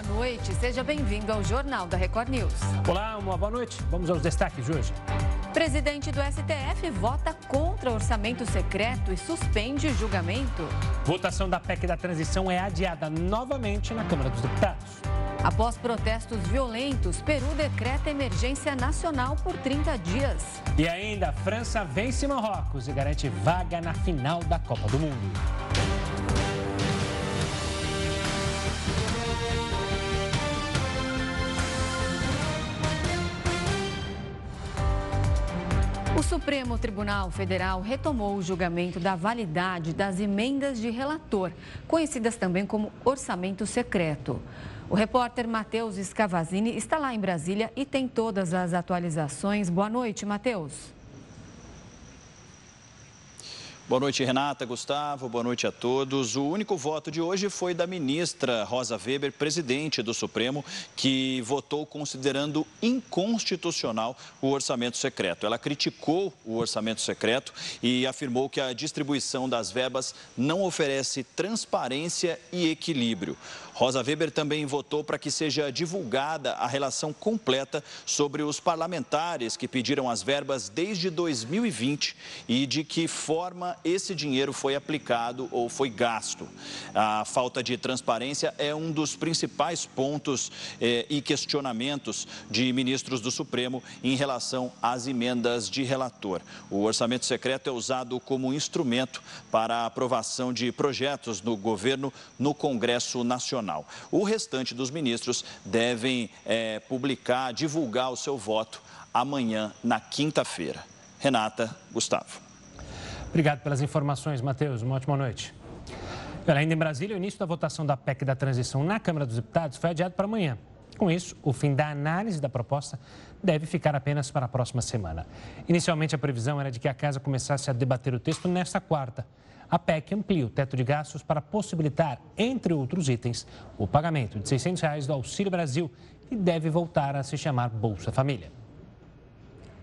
boa noite. Seja bem-vindo ao Jornal da Record News. Olá, uma boa noite. Vamos aos destaques de hoje. Presidente do STF vota contra orçamento secreto e suspende julgamento. Votação da PEC da transição é adiada novamente na Câmara dos Deputados. Após protestos violentos, Peru decreta emergência nacional por 30 dias. E ainda, França vence Marrocos e garante vaga na final da Copa do Mundo. O Supremo Tribunal Federal retomou o julgamento da validade das emendas de relator, conhecidas também como orçamento secreto. O repórter Matheus Scavazini está lá em Brasília e tem todas as atualizações. Boa noite, Matheus. Boa noite, Renata, Gustavo, boa noite a todos. O único voto de hoje foi da ministra Rosa Weber, presidente do Supremo, que votou considerando inconstitucional o orçamento secreto. Ela criticou o orçamento secreto e afirmou que a distribuição das verbas não oferece transparência e equilíbrio. Rosa Weber também votou para que seja divulgada a relação completa sobre os parlamentares que pediram as verbas desde 2020 e de que forma esse dinheiro foi aplicado ou foi gasto. A falta de transparência é um dos principais pontos eh, e questionamentos de ministros do Supremo em relação às emendas de relator. O orçamento secreto é usado como instrumento para a aprovação de projetos no governo no Congresso Nacional. O restante dos ministros devem é, publicar, divulgar o seu voto amanhã, na quinta-feira. Renata, Gustavo. Obrigado pelas informações, Matheus. Uma ótima noite. Ainda em Brasília, o início da votação da PEC da transição na Câmara dos Deputados foi adiado para amanhã. Com isso, o fim da análise da proposta deve ficar apenas para a próxima semana. Inicialmente, a previsão era de que a casa começasse a debater o texto nesta quarta. A PEC amplia o teto de gastos para possibilitar, entre outros itens, o pagamento de 600 reais do Auxílio Brasil, que deve voltar a se chamar Bolsa Família.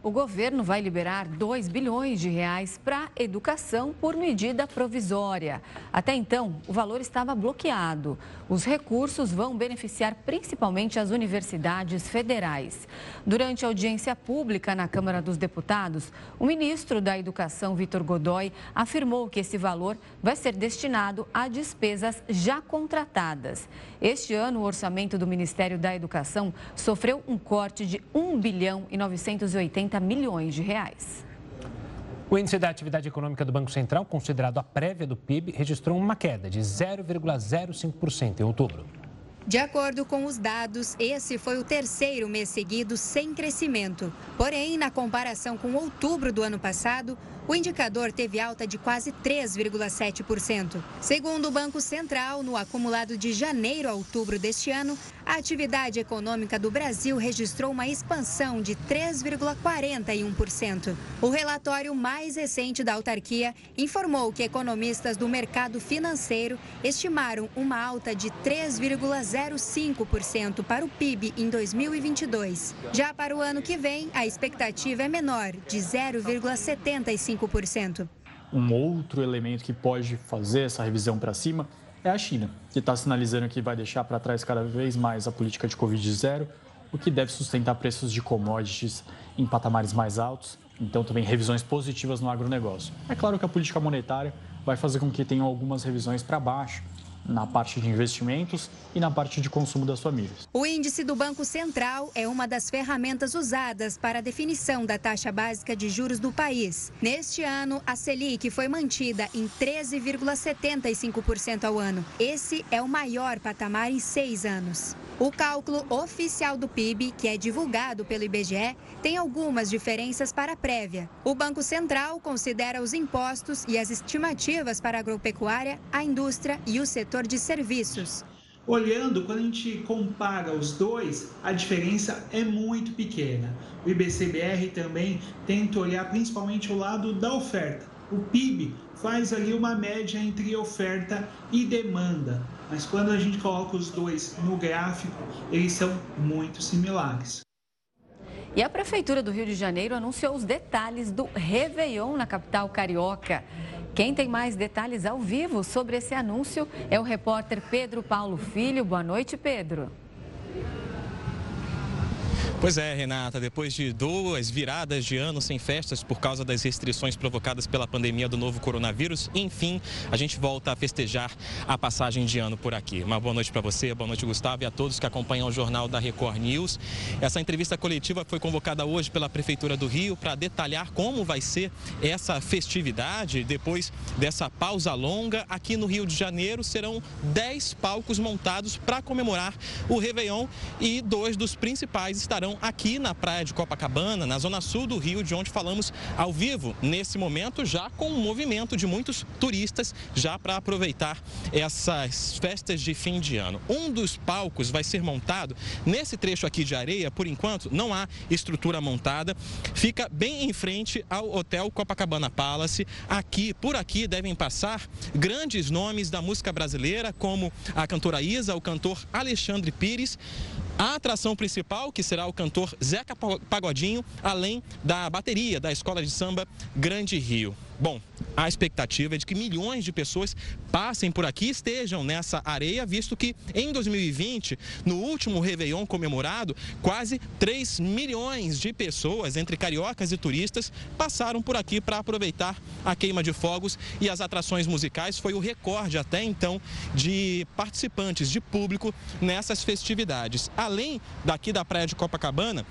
O governo vai liberar 2 bilhões de reais para educação por medida provisória. Até então, o valor estava bloqueado. Os recursos vão beneficiar principalmente as universidades federais. Durante a audiência pública na Câmara dos Deputados, o ministro da Educação, Vitor Godoy, afirmou que esse valor vai ser destinado a despesas já contratadas. Este ano, o orçamento do Ministério da Educação sofreu um corte de 1 bilhão e 980 milhões de reais. O índice da atividade econômica do Banco Central, considerado a prévia do PIB, registrou uma queda de 0,05% em outubro. De acordo com os dados, esse foi o terceiro mês seguido sem crescimento. Porém, na comparação com outubro do ano passado, o indicador teve alta de quase 3,7%. Segundo o Banco Central, no acumulado de janeiro a outubro deste ano, a atividade econômica do Brasil registrou uma expansão de 3,41%. O relatório mais recente da autarquia informou que economistas do mercado financeiro estimaram uma alta de 3,05% para o PIB em 2022. Já para o ano que vem, a expectativa é menor, de 0,75%. 5%. Um outro elemento que pode fazer essa revisão para cima é a China, que está sinalizando que vai deixar para trás cada vez mais a política de Covid zero, o que deve sustentar preços de commodities em patamares mais altos. Então, também revisões positivas no agronegócio. É claro que a política monetária vai fazer com que tenham algumas revisões para baixo, na parte de investimentos e na parte de consumo das famílias. O índice do Banco Central é uma das ferramentas usadas para a definição da taxa básica de juros do país. Neste ano, a Selic foi mantida em 13,75% ao ano. Esse é o maior patamar em seis anos. O cálculo oficial do PIB, que é divulgado pelo IBGE, tem algumas diferenças para a prévia. O Banco Central considera os impostos e as estimativas para a agropecuária, a indústria e o setor de serviços. Olhando, quando a gente compara os dois, a diferença é muito pequena. O IBCBR também tenta olhar principalmente o lado da oferta. O PIB faz ali uma média entre oferta e demanda, mas quando a gente coloca os dois no gráfico, eles são muito similares. E a Prefeitura do Rio de Janeiro anunciou os detalhes do Réveillon na capital carioca. Quem tem mais detalhes ao vivo sobre esse anúncio é o repórter Pedro Paulo Filho. Boa noite, Pedro. Pois é, Renata, depois de duas viradas de ano sem festas por causa das restrições provocadas pela pandemia do novo coronavírus, enfim, a gente volta a festejar a passagem de ano por aqui. Uma boa noite para você, boa noite, Gustavo, e a todos que acompanham o jornal da Record News. Essa entrevista coletiva foi convocada hoje pela Prefeitura do Rio para detalhar como vai ser essa festividade. Depois dessa pausa longa, aqui no Rio de Janeiro serão 10 palcos montados para comemorar o Réveillon e dois dos principais estarão aqui na praia de Copacabana, na zona sul do Rio, de onde falamos ao vivo nesse momento, já com um movimento de muitos turistas já para aproveitar essas festas de fim de ano. Um dos palcos vai ser montado nesse trecho aqui de areia, por enquanto não há estrutura montada, fica bem em frente ao Hotel Copacabana Palace. Aqui, por aqui, devem passar grandes nomes da música brasileira, como a cantora Isa, o cantor Alexandre Pires. A atração principal, que será o cantor Zeca Pagodinho, além da bateria da Escola de Samba Grande Rio. Bom, a expectativa é de que milhões de pessoas passem por aqui e estejam nessa areia, visto que em 2020, no último Réveillon comemorado, quase 3 milhões de pessoas, entre cariocas e turistas, passaram por aqui para aproveitar a queima de fogos e as atrações musicais. Foi o recorde até então de participantes, de público nessas festividades. Além daqui da Praia de Copacabana,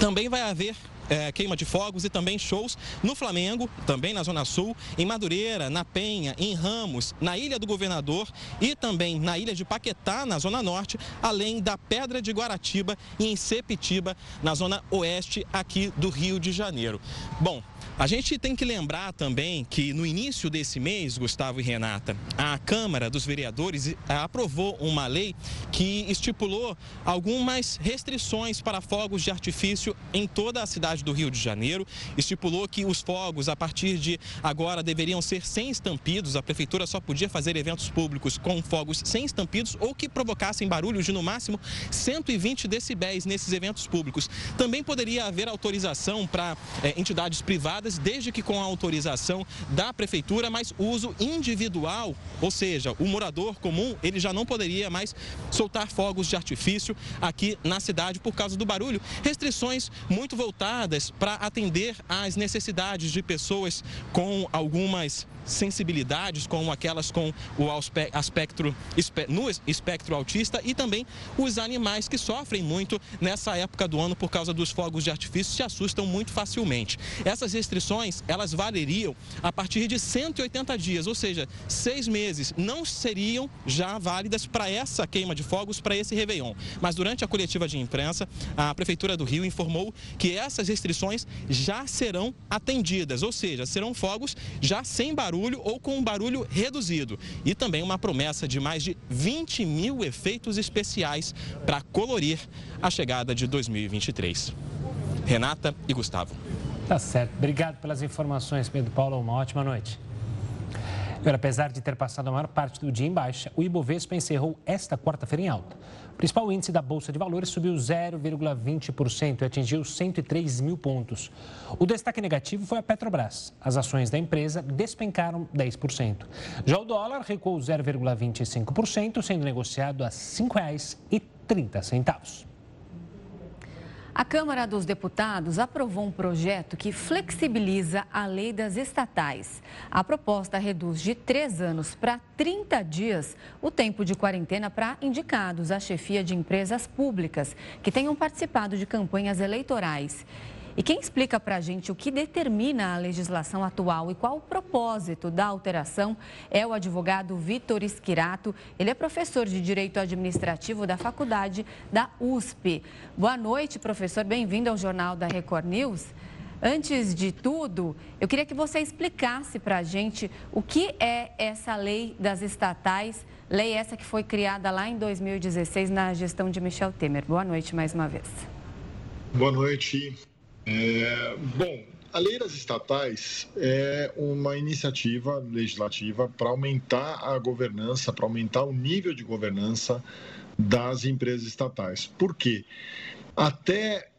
também vai haver é, queima de fogos e também shows no Flamengo, também na Zona Sul, em Madureira, na Penha, em Ramos, na Ilha do Governador e também na Ilha de Paquetá, na Zona Norte, além da Pedra de Guaratiba e em Sepitiba, na Zona Oeste aqui do Rio de Janeiro. Bom, a gente tem que lembrar também que no início desse mês, Gustavo e Renata, a Câmara dos Vereadores eh, aprovou uma lei que estipulou algumas restrições para fogos de artifício em toda a cidade do Rio de Janeiro. Estipulou que os fogos, a partir de agora, deveriam ser sem estampidos. A prefeitura só podia fazer eventos públicos com fogos sem estampidos ou que provocassem barulho de no máximo 120 decibéis nesses eventos públicos. Também poderia haver autorização para é, entidades privadas desde que com a autorização da prefeitura, mas uso individual, ou seja, o morador comum, ele já não poderia mais soltar fogos de artifício aqui na cidade por causa do barulho. Restrições muito voltadas para atender às necessidades de pessoas com algumas sensibilidades, como aquelas com o aspecto no espectro autista e também os animais que sofrem muito nessa época do ano por causa dos fogos de artifício se assustam muito facilmente. Essas restrições, elas valeriam a partir de 180 dias, ou seja, seis meses, não seriam já válidas para essa queima de fogos, para esse Réveillon. Mas durante a coletiva de imprensa, a Prefeitura do Rio informou que essas restrições já serão atendidas, ou seja, serão fogos já sem barulho barulho ou com um barulho reduzido. E também uma promessa de mais de 20 mil efeitos especiais para colorir a chegada de 2023. Renata e Gustavo. Tá certo. Obrigado pelas informações, Pedro Paulo. Uma ótima noite. Agora, apesar de ter passado a maior parte do dia em baixa, o Ibovespa encerrou esta quarta-feira em alta. O principal índice da Bolsa de Valores subiu 0,20% e atingiu 103 mil pontos. O destaque negativo foi a Petrobras. As ações da empresa despencaram 10%. Já o dólar recuou 0,25%, sendo negociado a R$ 5,30. A Câmara dos Deputados aprovou um projeto que flexibiliza a lei das estatais. A proposta reduz de três anos para 30 dias o tempo de quarentena para indicados à chefia de empresas públicas que tenham participado de campanhas eleitorais. E quem explica para a gente o que determina a legislação atual e qual o propósito da alteração é o advogado Vitor Esquirato. Ele é professor de Direito Administrativo da Faculdade da USP. Boa noite, professor. Bem-vindo ao Jornal da Record News. Antes de tudo, eu queria que você explicasse para a gente o que é essa lei das estatais, lei essa que foi criada lá em 2016 na gestão de Michel Temer. Boa noite mais uma vez. Boa noite. É, bom, a lei das estatais é uma iniciativa legislativa para aumentar a governança, para aumentar o nível de governança das empresas estatais. Por quê? Até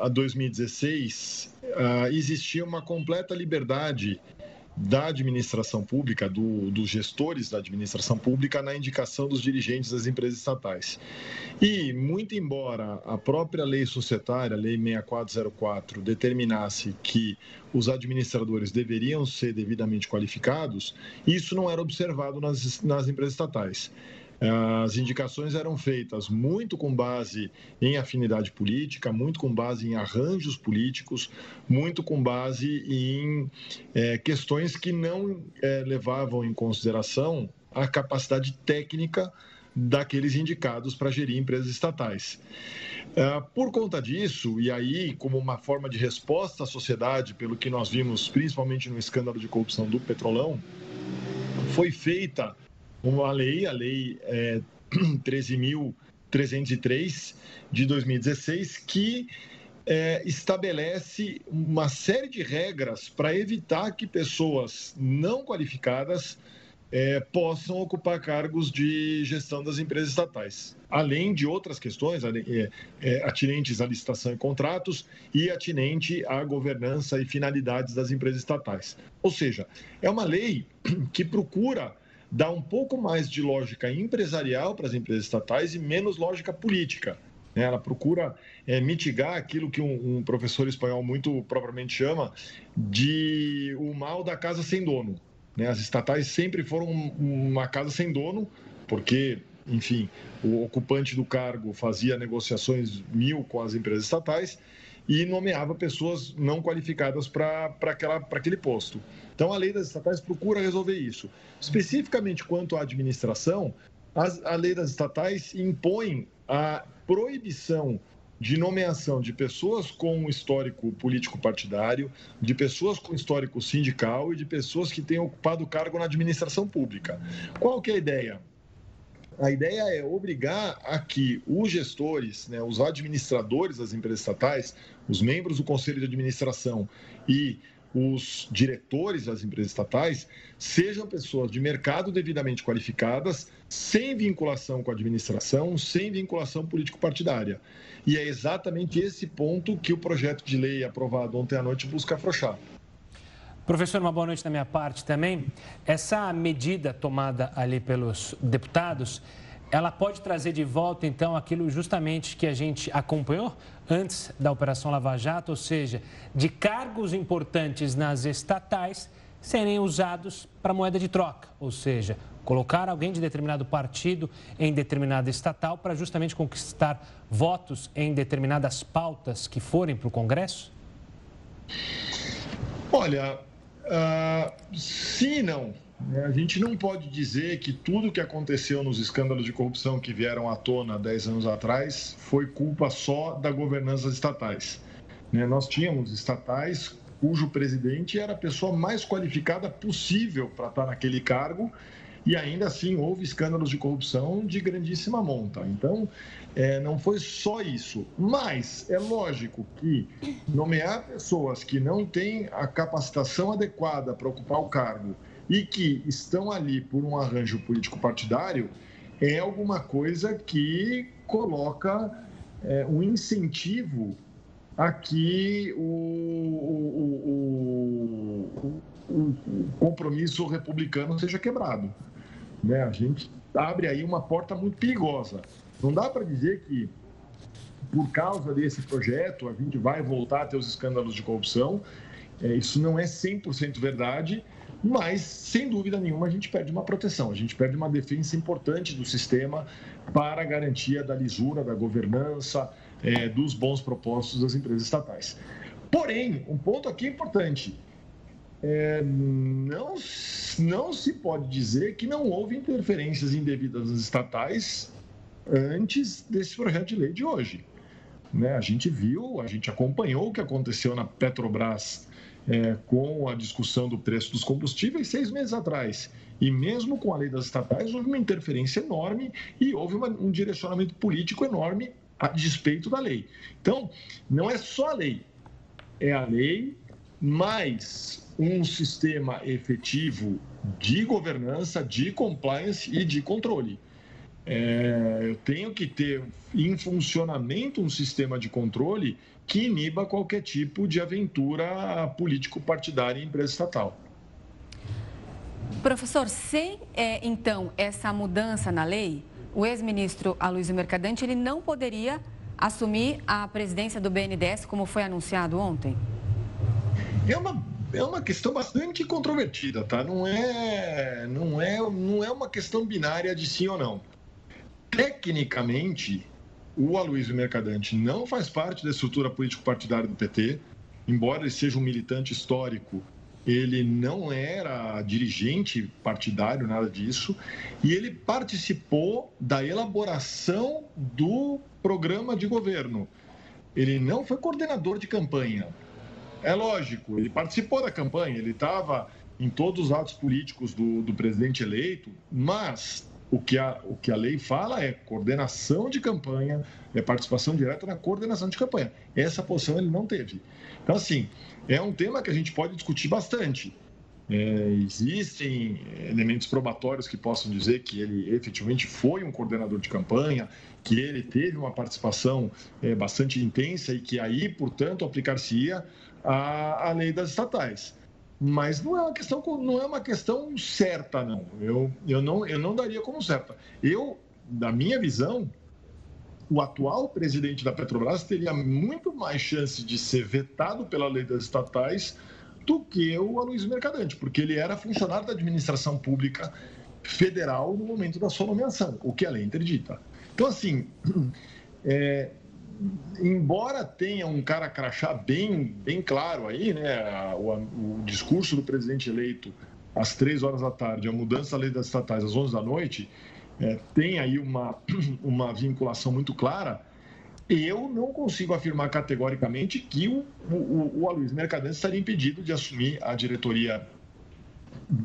a 2016 uh, existia uma completa liberdade da administração pública, do, dos gestores da administração pública, na indicação dos dirigentes das empresas estatais. E, muito embora a própria lei societária, a Lei 6404, determinasse que os administradores deveriam ser devidamente qualificados, isso não era observado nas, nas empresas estatais. As indicações eram feitas muito com base em afinidade política, muito com base em arranjos políticos, muito com base em é, questões que não é, levavam em consideração a capacidade técnica daqueles indicados para gerir empresas estatais. É, por conta disso, e aí, como uma forma de resposta à sociedade, pelo que nós vimos principalmente no escândalo de corrupção do Petrolão, foi feita uma lei, a Lei é, 13.303 de 2016, que é, estabelece uma série de regras para evitar que pessoas não qualificadas é, possam ocupar cargos de gestão das empresas estatais, além de outras questões é, é, atinentes à licitação e contratos e atinente à governança e finalidades das empresas estatais. Ou seja, é uma lei que procura dá um pouco mais de lógica empresarial para as empresas estatais e menos lógica política. Né? Ela procura é, mitigar aquilo que um, um, professor espanhol muito propriamente chama de o mal da casa sem dono. Né? As estatais sempre foram uma casa sem dono, porque, enfim, o ocupante do cargo fazia negociações mil com as empresas estatais e nomeava pessoas não qualificadas para aquele posto. Então, a lei das estatais procura resolver isso. Especificamente quanto à administração, as, a lei das estatais impõe a proibição de nomeação de pessoas com histórico político partidário, de pessoas com histórico sindical e de pessoas que tenham ocupado cargo na administração pública. Qual que é a ideia? A ideia é obrigar a que os gestores, né, os administradores das empresas estatais, os membros do conselho de administração e os diretores das empresas estatais sejam pessoas de mercado devidamente qualificadas, sem vinculação com a administração, sem vinculação político-partidária. E é exatamente esse ponto que o projeto de lei aprovado ontem à noite busca afrouxar. Professor, uma boa noite da minha parte também. Essa medida tomada ali pelos deputados ela pode trazer de volta, então, aquilo justamente que a gente acompanhou antes da Operação Lava Jato, ou seja, de cargos importantes nas estatais serem usados para moeda de troca, ou seja, colocar alguém de determinado partido em determinada estatal para justamente conquistar votos em determinadas pautas que forem para o Congresso? Olha, uh, sim e não. A gente não pode dizer que tudo que aconteceu nos escândalos de corrupção que vieram à tona 10 anos atrás foi culpa só da governança estatais. Né, nós tínhamos estatais cujo presidente era a pessoa mais qualificada possível para estar naquele cargo e ainda assim houve escândalos de corrupção de grandíssima monta. Então, é, não foi só isso. Mas é lógico que nomear pessoas que não têm a capacitação adequada para ocupar o cargo e que estão ali por um arranjo político-partidário, é alguma coisa que coloca é, um incentivo a que o, o, o, o, compromisso republicano seja quebrado. Né? A gente abre aí uma porta muito perigosa. Não dá para dizer que, por causa desse projeto, a gente vai voltar a ter os escândalos de corrupção. É, isso não é 100% verdade mas, sem dúvida nenhuma, a gente perde uma proteção, a gente perde uma defesa importante do sistema para a garantia da lisura, da governança, é, dos bons propósitos das empresas estatais. Porém, um ponto aqui importante: é, não, não se pode dizer que não houve interferências indevidas estatais antes desse projeto de lei de hoje. Né? A gente viu, a gente acompanhou o que aconteceu na Petrobras é, com a discussão do preço dos combustíveis seis meses atrás. E mesmo com a lei das estatais, houve uma interferência enorme e houve uma, um direcionamento político enorme a despeito da lei. Então, não é só a lei, é a lei mais um sistema efetivo de governança, de compliance e de controle. É, eu tenho que ter em funcionamento um sistema de controle que iniba qualquer tipo de aventura político-partidária em empresa estatal. Professor, sem é, então essa mudança na lei, o ex-ministro Aloysio Mercadante ele não poderia assumir a presidência do BNDES como foi anunciado ontem? É uma, é uma questão bastante controvertida, tá? Não é, não, é, não é uma questão binária de sim ou não. Tecnicamente, o Aloysio Mercadante não faz parte da estrutura político-partidária do PT, embora ele seja um militante histórico ele não era dirigente partidário, nada disso, e ele participou da elaboração do programa de governo. Ele não foi coordenador de campanha. É lógico, ele participou da campanha, ele estava em todos os atos políticos do, do presidente eleito, mas o que, a, o que a lei fala é coordenação de campanha, é participação direta na coordenação de campanha. Essa posição ele não teve. Então, assim, é um tema que a gente pode discutir bastante. É, existem elementos probatórios que possam dizer que ele efetivamente foi um coordenador de campanha, que ele teve uma participação é, bastante intensa e que aí, portanto, aplicar-se-ia a, a lei das estatais. Mas não é uma questão não é uma questão certa não. Eu, eu não eu não daria como certa. Eu da minha visão o atual presidente da Petrobras teria muito mais chance de ser vetado pela lei das estatais do que o Aloysio Mercadante porque ele era funcionário da administração pública federal no momento da sua nomeação o que a lei interdita então assim é, embora tenha um cara crachá bem, bem claro aí, né, o, o, discurso do presidente eleito às três horas da tarde, a mudança da lei das estatais às 11 da noite, é, tem aí uma, uma vinculação muito clara, eu não consigo afirmar categoricamente que o, o, o Aloysio Mercadante estaria impedido de assumir a diretoria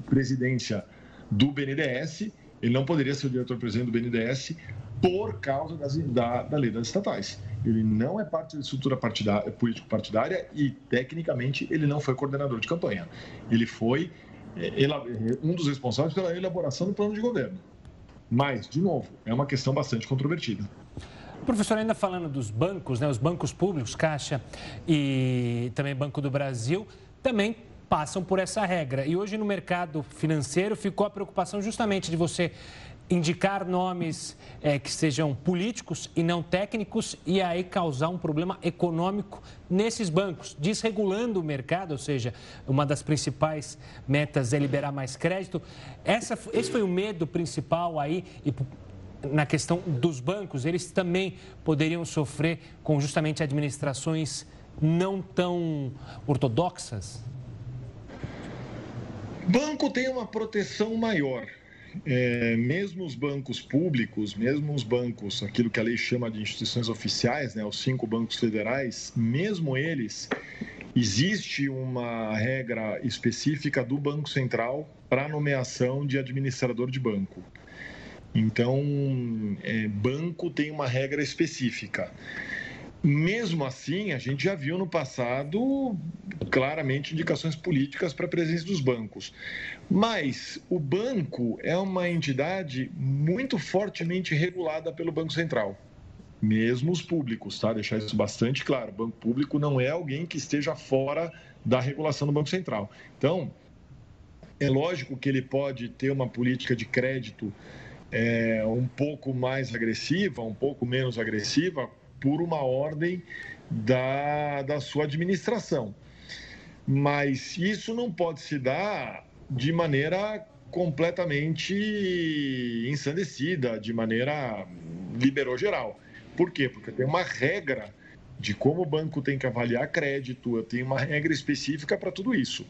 presidência do BNDES, ele não poderia ser o diretor-presidente do BNDES por causa das, da, da lei das estatais. Ele não é parte da estrutura partidária, político-partidária e, tecnicamente, ele não foi coordenador de campanha. Ele foi é, um dos responsáveis pela elaboração do plano de governo. Mas, de novo, é uma questão bastante controvertida. Professor, ainda falando dos bancos, né, os bancos públicos, Caixa e também Banco do Brasil, também passam por essa regra. E hoje no mercado financeiro ficou a preocupação justamente de você indicar nomes é, que sejam políticos e não técnicos e aí causar um problema econômico nesses bancos, desregulando o mercado, ou seja, uma das principais metas é liberar mais crédito. Essa, esse foi o medo principal aí e na questão dos bancos, eles também poderiam sofrer com justamente administrações não tão ortodoxas? Banco tem uma proteção maior é, mesmo os bancos públicos, mesmo os bancos, aquilo que a lei chama de instituições oficiais, né, os cinco bancos federais, mesmo eles, existe uma regra específica do Banco Central para nomeação de administrador de banco. Então, é, banco tem uma regra específica. Mesmo assim, a gente já viu no passado claramente indicações políticas para a presença dos bancos. Mas o banco é uma entidade muito fortemente regulada pelo Banco Central. Mesmo os públicos, tá? Deixar isso bastante claro. O banco público não é alguém que esteja fora da regulação do Banco Central. Então, é lógico que ele pode ter uma política de crédito é, um pouco mais agressiva, um pouco menos agressiva, por uma ordem da, da sua administração. Mas isso não pode se dar de maneira completamente ensandecida, de maneira liberou geral. Por quê? Porque tem uma regra de como o banco tem que avaliar crédito, tenho uma regra específica para tudo isso.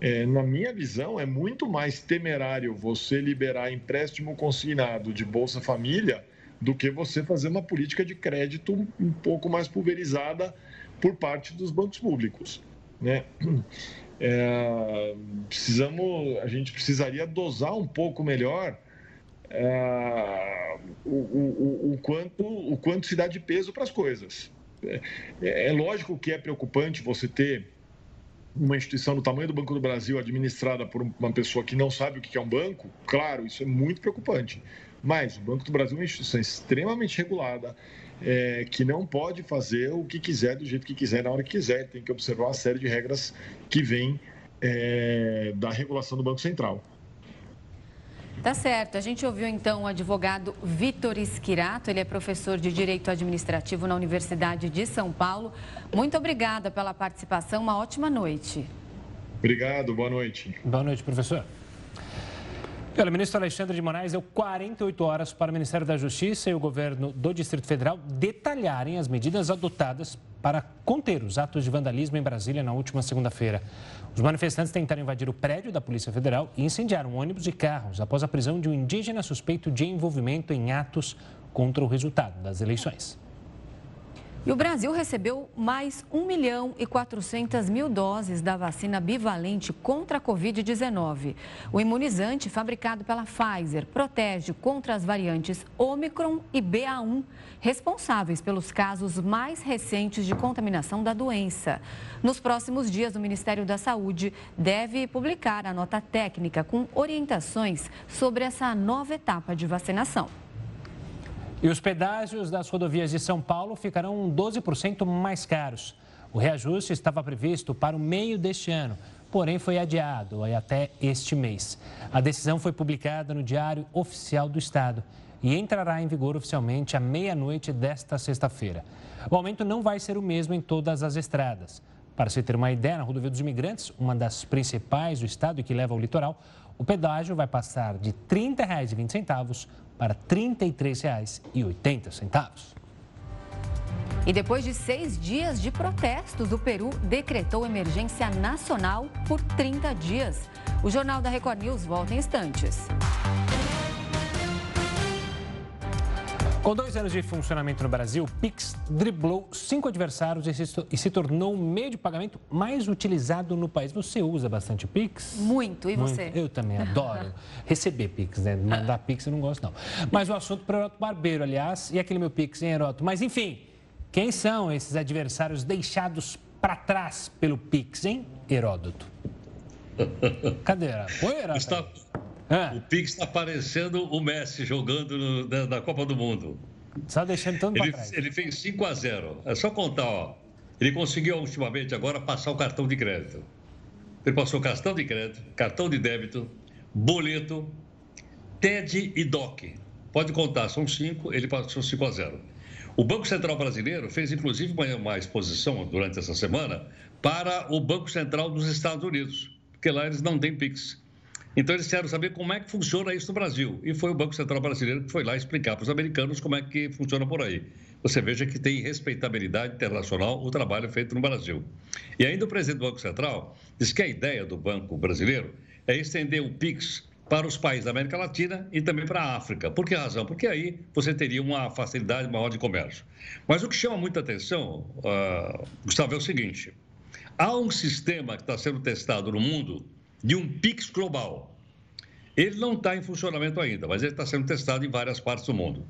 É, na minha visão, é muito mais temerário você liberar empréstimo consignado de Bolsa Família do que você fazer uma política de crédito um pouco mais pulverizada por parte dos bancos públicos. Né? É, precisamos, a gente precisaria dosar um pouco melhor é, o, o, o, quanto, o quanto se dá de peso para as coisas. É, é, lógico que é preocupante você ter uma instituição do tamanho do Banco do Brasil administrada por uma pessoa que não sabe o que é um banco, claro, isso é muito preocupante. Mas o Banco do Brasil é uma instituição extremamente regulada, é, que não pode fazer o que quiser do jeito que quiser, na hora que quiser. Tem que observar uma série de regras que vêm é, da regulação do Banco Central. Tá certo. A gente ouviu então o advogado Vitor Esquirato, ele é professor de Direito Administrativo na Universidade de São Paulo. Muito obrigada pela participação, uma ótima noite. Obrigado, boa noite. Boa noite, professor. O ministro Alexandre de Moraes deu 48 horas para o Ministério da Justiça e o governo do Distrito Federal detalharem as medidas adotadas para conter os atos de vandalismo em Brasília na última segunda-feira. Os manifestantes tentaram invadir o prédio da Polícia Federal e incendiaram ônibus e carros após a prisão de um indígena suspeito de envolvimento em atos contra o resultado das eleições. E o Brasil recebeu mais 1 milhão e 400 mil doses da vacina bivalente contra a Covid-19. O imunizante, fabricado pela Pfizer, protege contra as variantes Omicron e BA1, responsáveis pelos casos mais recentes de contaminação da doença. Nos próximos dias, o Ministério da Saúde deve publicar a nota técnica com orientações sobre essa nova etapa de vacinação. E os pedágios das rodovias de São Paulo ficarão 12% mais caros. O reajuste estava previsto para o meio deste ano, porém foi adiado até este mês. A decisão foi publicada no Diário Oficial do Estado e entrará em vigor oficialmente à meia-noite desta sexta-feira. O aumento não vai ser o mesmo em todas as estradas. Para se ter uma ideia, na rodovia dos imigrantes, uma das principais do estado e que leva ao litoral, o pedágio vai passar de R$ 30,20 para R$ 33,80. E depois de seis dias de protestos, o Peru decretou emergência nacional por 30 dias. O Jornal da Record News volta em instantes. Com dois anos de funcionamento no Brasil, o Pix driblou cinco adversários e se, e se, tornou o meio de pagamento mais utilizado no país. Você usa bastante Pix? Muito. E você? Muito. Eu também adoro receber Pix, né? Mandar Pix eu não gosto, não. Mas o assunto para o Heroto Barbeiro, aliás, e aquele meu Pix, hein, Heroto? Mas, enfim, quem são esses adversários deixados para trás pelo Pix, hein, Heródoto? Cadê? Oi, Heródoto. Está... É. O Pix está parecendo o Messi jogando no, na, na, Copa do Mundo. Só deixando tanto ele, trás. ele fez 5 a 0 É só contar, ó. Ele conseguiu ultimamente agora passar o cartão de crédito. Ele passou cartão de crédito, cartão de débito, boleto, TED e DOC. Pode contar, são cinco, ele passou 5 a 0. O Banco Central Brasileiro fez inclusive uma, uma exposição durante essa semana para o Banco Central dos Estados Unidos, porque lá eles não têm Pix. Então eles querem saber como é que funciona isso no Brasil. E foi o Banco Central Brasileiro que foi lá explicar para os americanos como é que funciona por aí. Você veja que tem respeitabilidade internacional o trabalho feito no Brasil. E ainda o presidente do Banco Central diz que a ideia do Banco Brasileiro é estender o PIX para os países da América Latina e também para a África. Por que razão? Porque aí você teria uma facilidade maior de comércio. Mas o que chama muita atenção, uh, Gustavo, é o seguinte: há um sistema que está sendo testado no mundo de um PIX global. Ele não está em funcionamento ainda, mas ele está sendo testado em várias partes do mundo.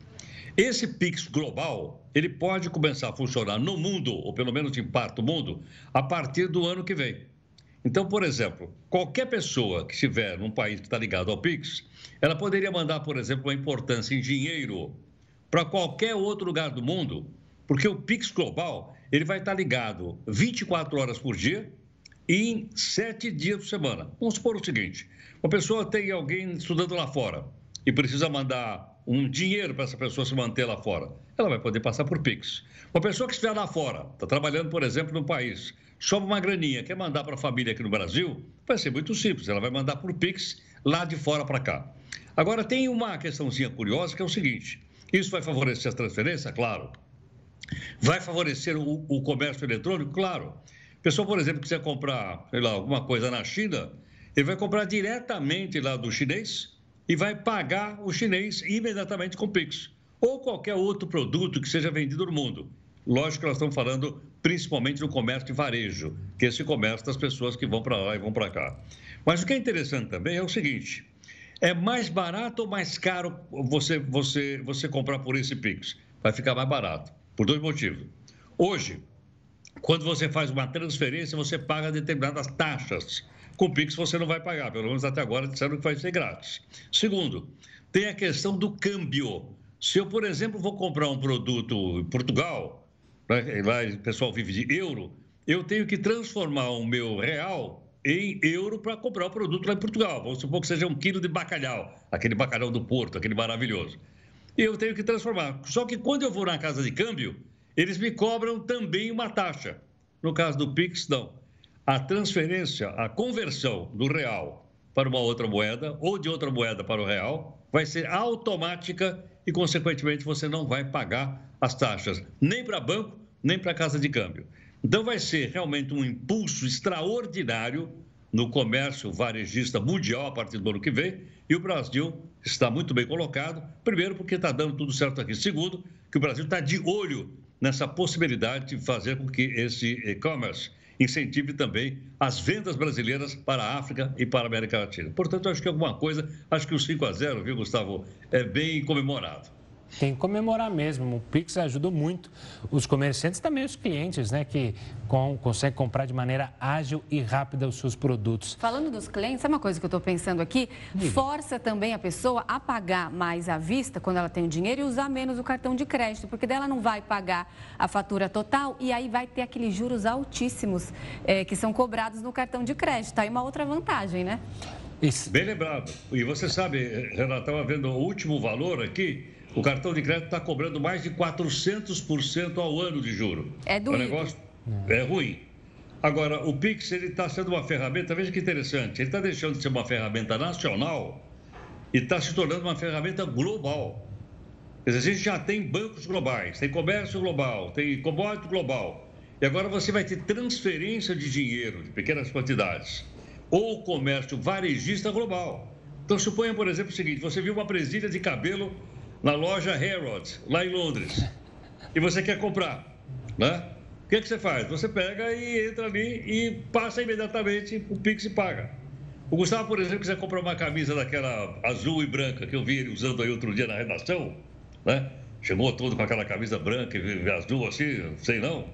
Esse PIX global, ele pode começar a funcionar no mundo, ou pelo menos em parte do mundo, a partir do ano que vem. Então, por exemplo, qualquer pessoa que estiver num país que está ligado ao PIX, ela poderia mandar, por exemplo, uma importância em dinheiro para qualquer outro lugar do mundo, porque o PIX global, ele vai estar ligado 24 horas por dia, em sete dias por semana. Vamos supor o seguinte: uma pessoa tem alguém estudando lá fora e precisa mandar um dinheiro para essa pessoa se manter lá fora. Ela vai poder passar por Pix. Uma pessoa que estiver lá fora, está trabalhando, por exemplo, no país, sobra uma graninha, quer mandar para a família aqui no Brasil, vai ser muito simples. Ela vai mandar por Pix lá de fora para cá. Agora, tem uma questãozinha curiosa que é o seguinte: isso vai favorecer a transferência? Claro. Vai favorecer o, o comércio eletrônico? Claro pessoa, por exemplo, quiser comprar, sei lá, alguma coisa na China, ele vai comprar diretamente lá do chinês e vai pagar o chinês imediatamente com Pix. Ou qualquer outro produto que seja vendido no mundo. Lógico que nós estamos falando principalmente no comércio de varejo, que é esse comércio das pessoas que vão para lá e vão para cá. Mas o que é interessante também é o seguinte: é mais barato ou mais caro você, você, você comprar por esse Pix? Vai ficar mais barato, por dois motivos. Hoje, quando você faz uma transferência, você paga determinadas taxas. Com o Pix você não vai pagar, pelo menos até agora disseram que vai ser grátis. Segundo, tem a questão do câmbio. Se eu, por exemplo, vou comprar um produto em Portugal, né, lá o pessoal vive de euro, eu tenho que transformar o meu real em euro para comprar o produto lá em Portugal. Vamos supor que seja um quilo de bacalhau, aquele bacalhau do Porto, aquele maravilhoso. E eu tenho que transformar. Só que quando eu vou na casa de câmbio, eles me cobram também uma taxa. No caso do Pix, não. A transferência, a conversão do real para uma outra moeda ou de outra moeda para o real vai ser automática e, consequentemente, você não vai pagar as taxas nem para banco, nem para casa de câmbio. Então, vai ser realmente um impulso extraordinário no comércio varejista mundial a partir do ano que vem. E o Brasil está muito bem colocado. Primeiro, porque está dando tudo certo aqui. Segundo, que o Brasil está de olho nessa possibilidade de fazer com que esse e-commerce incentive também as vendas brasileiras para a África e para a América Latina. Portanto, acho que alguma coisa, acho que o 5 a 0, viu, Gustavo, é bem comemorado. Tem que comemorar mesmo. O Pix ajudou muito os comerciantes e também os clientes, né? Que com, conseguem comprar de maneira ágil e rápida os seus produtos. Falando dos clientes, sabe uma coisa que eu estou pensando aqui? Diga. Força também a pessoa a pagar mais à vista quando ela tem o dinheiro e usar menos o cartão de crédito, porque dela não vai pagar a fatura total e aí vai ter aqueles juros altíssimos é, que são cobrados no cartão de crédito. Aí uma outra vantagem, né? Isso. Bem lembrado. E você sabe, Renata, estava vendo o último valor aqui o cartão de crédito está cobrando mais de 400% ao ano de juro. É doido. O negócio é ruim. Agora, o Pix está sendo uma ferramenta, veja que interessante, ele está deixando de ser uma ferramenta nacional e está se tornando uma ferramenta global. Quer dizer, a gente já tem bancos globais, tem comércio global, tem commodity global. E agora você vai ter transferência de dinheiro de pequenas quantidades. Ou comércio varejista global. Então, suponha, por exemplo, o seguinte: você viu uma presilha de cabelo na loja Harrods, lá em Londres, e você quer comprar, né? O que, é que você faz? Você pega e entra ali e passa imediatamente o Pix e paga. O Gustavo, por exemplo, quiser comprar uma camisa daquela azul e branca que eu vi ele usando aí outro dia na redação, né? Chegou todo com aquela camisa branca e azul assim, sei não.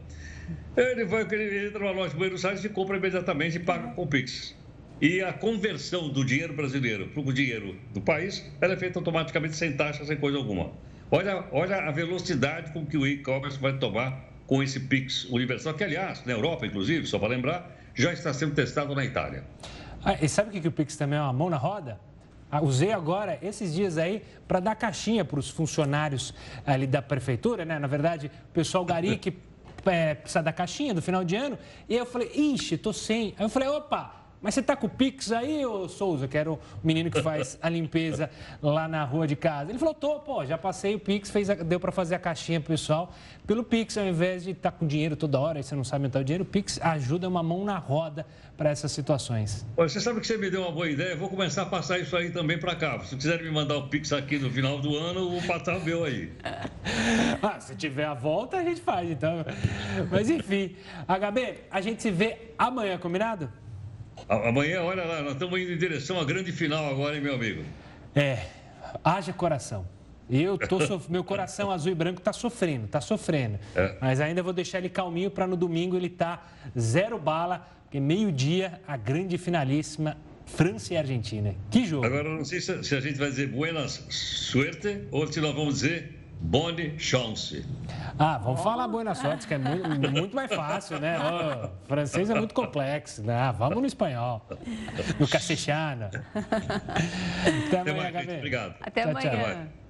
Ele vai, ele entra na loja de Buenos Aires e compra imediatamente e paga com o Pix. E a conversão do dinheiro brasileiro para o dinheiro do país, ela é feita automaticamente sem taxa, sem coisa alguma. Olha, olha a velocidade com que o e-commerce vai tomar com esse Pix universal, que, aliás, na Europa, inclusive, só para lembrar, já está sendo testado na Itália. Ah, e sabe o que, que o Pix também é uma mão na roda? Ah, usei agora, esses dias aí, para dar caixinha para os funcionários ali da prefeitura, né? Na verdade, o pessoal gari que é, precisa da caixinha do final de ano. E eu falei, ixi, tô sem. Aí eu falei, opa, mas você tá com o Pix aí, ô Souza, que era o menino que faz a limpeza lá na rua de casa? Ele falou, tô, pô, já passei o Pix, fez a, deu para fazer a caixinha pro pessoal. Pelo Pix, ao invés de estar tá com dinheiro toda hora e você não sabe onde tá o dinheiro, o Pix ajuda uma mão na roda para essas situações. Você sabe que você me deu uma boa ideia? Eu vou começar a passar isso aí também para cá. Se quiserem me mandar o Pix aqui no final do ano, eu vou passar o meu aí. ah, se tiver a volta, a gente faz, então. Mas enfim, HB, a gente se vê amanhã, combinado? Amanhã, olha lá, nós estamos indo em direção à grande final agora, hein, meu amigo? É, haja coração. Eu tô sof... meu coração azul e branco está sofrendo, está sofrendo. É. Mas ainda vou deixar ele calminho para no domingo ele tá zero bala, porque meio-dia a grande finalíssima França e Argentina. Que jogo! Agora não sei se, a gente vai dizer buenas suerte ou se nós vamos dizer Bonne chance. Ah, vamos falar boa sorte, que é muito, muito mais fácil, né? O francês é muito complexo. Né? Ah, vamos no espanhol. No cacechano. Até amanhã, Até Obrigado. Até tchau, amanhã. Tchau.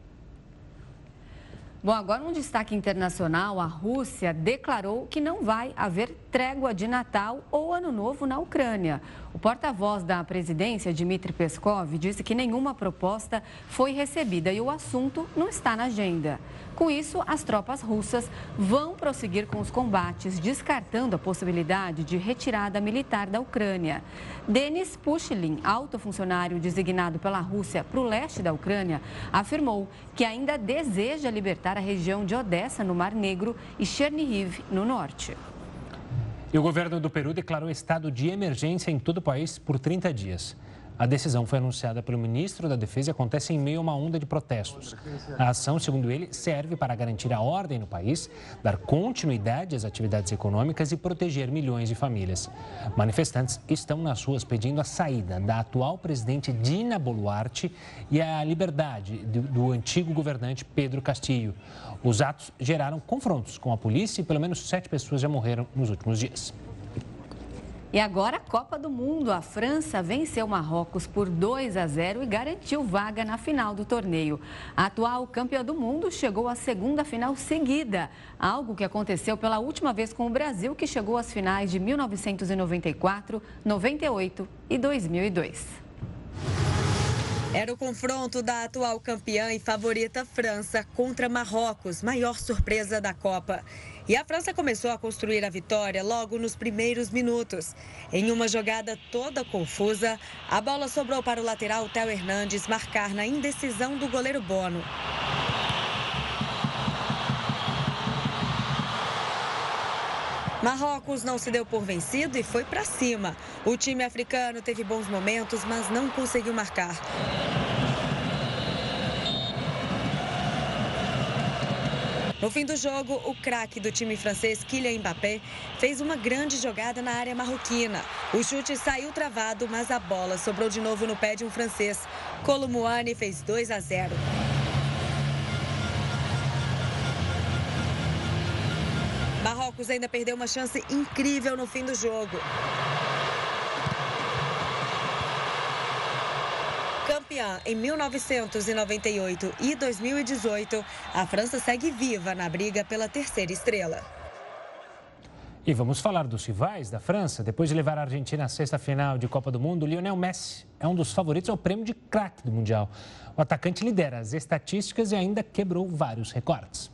Bom, agora um destaque internacional: a Rússia declarou que não vai haver trégua de Natal ou Ano Novo na Ucrânia. O porta-voz da presidência, Dmitry Peskov, disse que nenhuma proposta foi recebida e o assunto não está na agenda. Com isso, as tropas russas vão prosseguir com os combates, descartando a possibilidade de retirada militar da Ucrânia. Denis Pushilin, alto funcionário designado pela Rússia para o leste da Ucrânia, afirmou que ainda deseja libertar a região de Odessa, no Mar Negro, e Chernihiv, no norte. E o governo do Peru declarou estado de emergência em todo o país por 30 dias. A decisão foi anunciada pelo ministro da Defesa e acontece em meio a uma onda de protestos. A ação, segundo ele, serve para garantir a ordem no país, dar continuidade às atividades econômicas e proteger milhões de famílias. Manifestantes estão nas ruas pedindo a saída da atual presidente Dina Boluarte e a liberdade do, antigo governante Pedro Castillo. Os atos geraram confrontos com a polícia e pelo menos sete pessoas já morreram nos últimos dias. E agora a Copa do Mundo. A França venceu Marrocos por 2 a 0 e garantiu vaga na final do torneio. A atual campeã do mundo chegou à segunda final seguida, algo que aconteceu pela última vez com o Brasil, que chegou às finais de 1994, 98 e 2002. Era o confronto da atual campeã e favorita França contra Marrocos, maior surpresa da Copa. E a França começou a construir a vitória logo nos primeiros minutos. Em uma jogada toda confusa, a bola sobrou para o lateral Theo Hernandes marcar na indecisão do goleiro Bono. Marrocos não se deu por vencido e foi para cima. O time africano teve bons momentos, mas não conseguiu marcar. No fim do jogo, o craque do time francês, Kylian Mbappé, fez uma grande jogada na área marroquina. O chute saiu travado, mas a bola sobrou de novo no pé de um francês. Colomouane fez 2 a 0. Marrocos ainda perdeu uma chance incrível no fim do jogo. Campeã em 1998 e 2018, a França segue viva na briga pela terceira estrela. E vamos falar dos rivais da França. Depois de levar a Argentina à sexta final de Copa do Mundo, Lionel Messi é um dos favoritos ao prêmio de craque do Mundial. O atacante lidera as estatísticas e ainda quebrou vários recordes.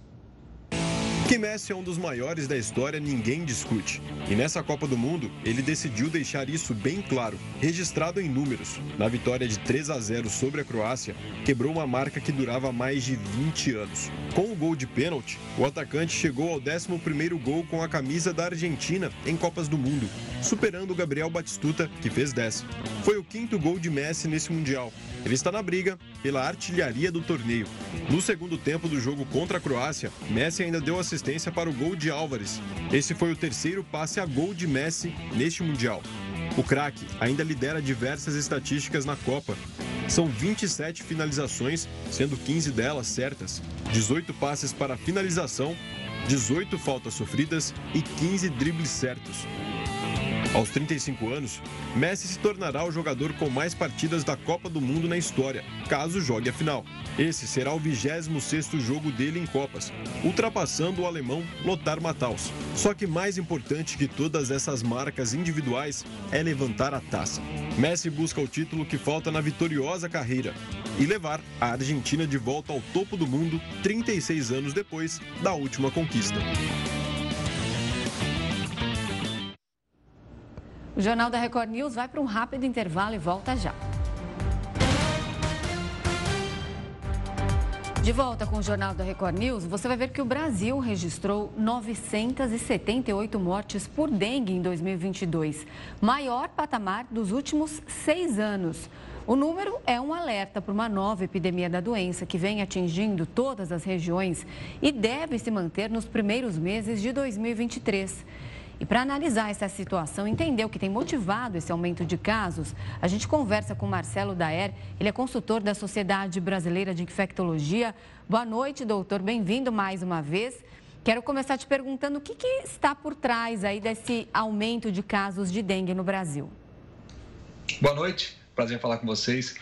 Que Messi é um dos maiores da história, ninguém discute. E nessa Copa do Mundo, ele decidiu deixar isso bem claro, registrado em números. Na vitória de 3 a 0 sobre a Croácia, quebrou uma marca que durava mais de 20 anos. Com o gol de pênalti, o atacante chegou ao 11º gol com a camisa da Argentina em Copas do Mundo, superando o Gabriel Batistuta, que fez 10. Foi o quinto gol de Messi nesse Mundial. Ele está na briga pela artilharia do torneio. No segundo tempo do jogo contra a Croácia, Messi ainda deu assistência para o gol de Álvares. Esse foi o terceiro passe a gol de Messi neste Mundial. O craque ainda lidera diversas estatísticas na Copa. São 27 finalizações, sendo 15 delas certas, 18 passes para finalização, 18 faltas sofridas e 15 dribles certos. Aos 35 anos, Messi se tornará o jogador com mais partidas da Copa do Mundo na história, caso jogue a final. Esse será o 26º jogo dele em Copas, ultrapassando o alemão Lothar Matthaus. Só que mais importante que todas essas marcas individuais é levantar a taça. Messi busca o título que falta na vitoriosa carreira e levar a Argentina de volta ao topo do mundo 36 anos depois da última conquista. O Jornal da Record News vai para um rápido intervalo e volta já. De volta com o Jornal da Record News, você vai ver que o Brasil registrou 978 mortes por dengue em 2022, maior patamar dos últimos seis anos. O número é um alerta para uma nova epidemia da doença que vem atingindo todas as regiões e deve se manter nos primeiros meses de 2023. E para analisar essa situação, entender o que tem motivado esse aumento de casos, a gente conversa com Marcelo Daer, ele é consultor da Sociedade Brasileira de Infectologia. Boa noite, doutor, bem-vindo mais uma vez. Quero começar te perguntando o que, que está por trás aí desse aumento de casos de dengue no Brasil. Boa noite, prazer falar com vocês.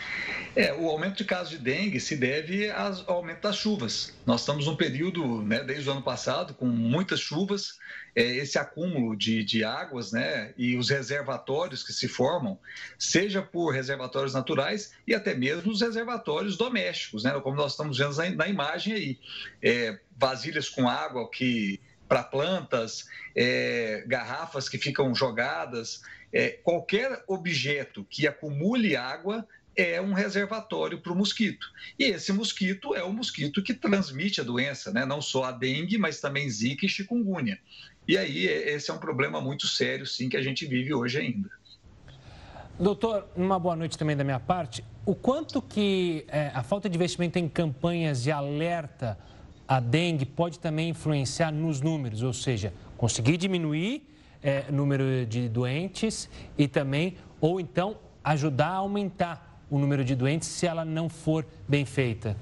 É, o aumento de casos de dengue se deve ao aumento das chuvas. Nós estamos num período, né, desde o ano passado, com muitas chuvas, é, esse acúmulo de, de águas, né, e os reservatórios que se formam, seja por reservatórios naturais e até mesmo os reservatórios domésticos, né, como nós estamos vendo na, na imagem aí, é, vasilhas com água que para plantas, é, garrafas que ficam jogadas, é, qualquer objeto que acumule água é um reservatório para o mosquito. E esse mosquito é o mosquito que transmite a doença, né? não só a dengue, mas também zika e chikungunya. E aí, é, esse é um problema muito sério, sim, que a gente vive hoje ainda. Doutor, uma boa noite também da minha parte. O quanto que é, a falta de investimento em campanhas de alerta à dengue pode também influenciar nos números, ou seja, conseguir diminuir é, número de doentes e também, ou então, ajudar a aumentar o número de doentes se ela não for bem feita?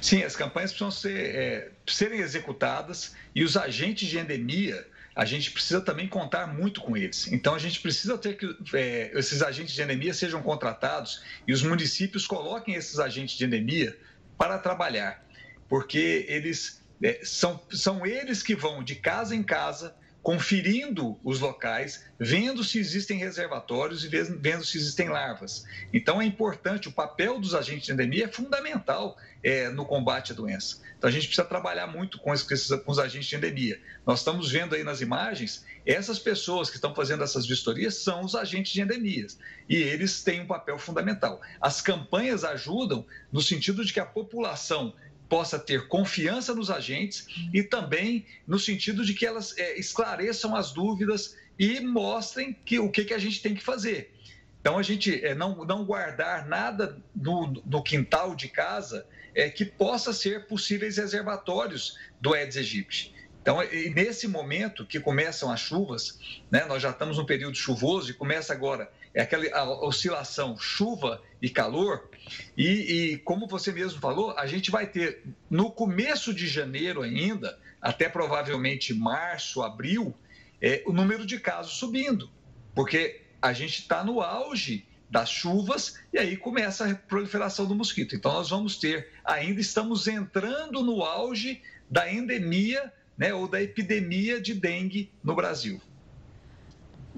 Sim, as campanhas precisam ser, é, serem executadas e os agentes de endemia a gente precisa também contar muito com eles. Então, a gente precisa ter que é, esses agentes de endemia sejam contratados e os municípios coloquem esses agentes de endemia para trabalhar, porque eles é, são, são eles que vão de casa em casa conferindo os locais, vendo se existem reservatórios e vendo se existem larvas. Então é importante, o papel dos agentes de endemia é fundamental é, no combate à doença. Então a gente precisa trabalhar muito com, esses, com os agentes de endemia. Nós estamos vendo aí nas imagens, essas pessoas que estão fazendo essas vistorias são os agentes de endemias e eles têm um papel fundamental. As campanhas ajudam no sentido de que a população possa ter confiança nos agentes e também no sentido de que elas é, esclareçam as dúvidas e mostrem que, o que, que a gente tem que fazer. Então, a gente é, não, não guardar nada no, no quintal de casa é, que possa ser possíveis reservatórios do Aedes aegypti. Então, nesse momento que começam as chuvas, né, nós já estamos no período chuvoso e começa agora é aquela oscilação chuva e calor. E, e, como você mesmo falou, a gente vai ter no começo de janeiro ainda, até provavelmente março, abril, é, o número de casos subindo, porque a gente está no auge das chuvas e aí começa a proliferação do mosquito. Então nós vamos ter, ainda estamos entrando no auge da endemia, né, ou da epidemia de dengue no Brasil.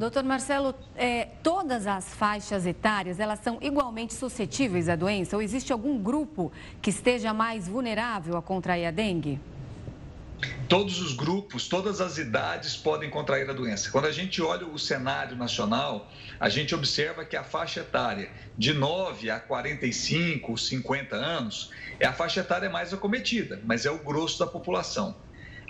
Doutor Marcelo, é, todas as faixas etárias, elas são igualmente suscetíveis à doença? Ou existe algum grupo que esteja mais vulnerável a contrair a dengue? Todos os grupos, todas as idades podem contrair a doença. Quando a gente olha o cenário nacional, a gente observa que a faixa etária de 9 a 45, 50 anos é a faixa etária mais acometida, mas é o grosso da população.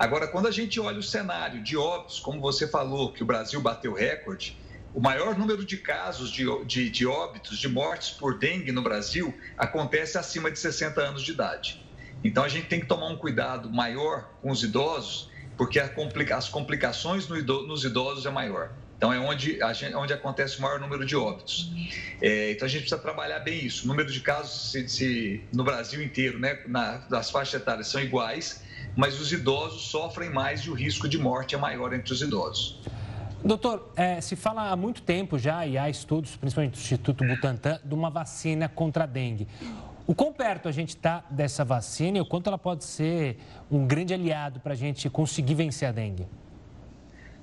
Agora, quando a gente olha o cenário de óbitos, como você falou, que o Brasil bateu recorde, o maior número de casos de, de, de óbitos, de mortes por dengue no Brasil, acontece acima de 60 anos de idade. Então, a gente tem que tomar um cuidado maior com os idosos, porque complica, as complicações no, nos idosos é maior. Então, é onde, gente, onde acontece o maior número de óbitos. É, então, a gente precisa trabalhar bem isso. O número de casos se, se, no Brasil inteiro, né, na, das faixas etárias, são iguais, mas os idosos sofrem mais e o risco de morte é maior entre os idosos. Doutor, é, se fala há muito tempo já, e há estudos, principalmente do Instituto Butantan, de uma vacina contra a dengue. O quão perto a gente está dessa vacina e o quanto ela pode ser um grande aliado para a gente conseguir vencer a dengue?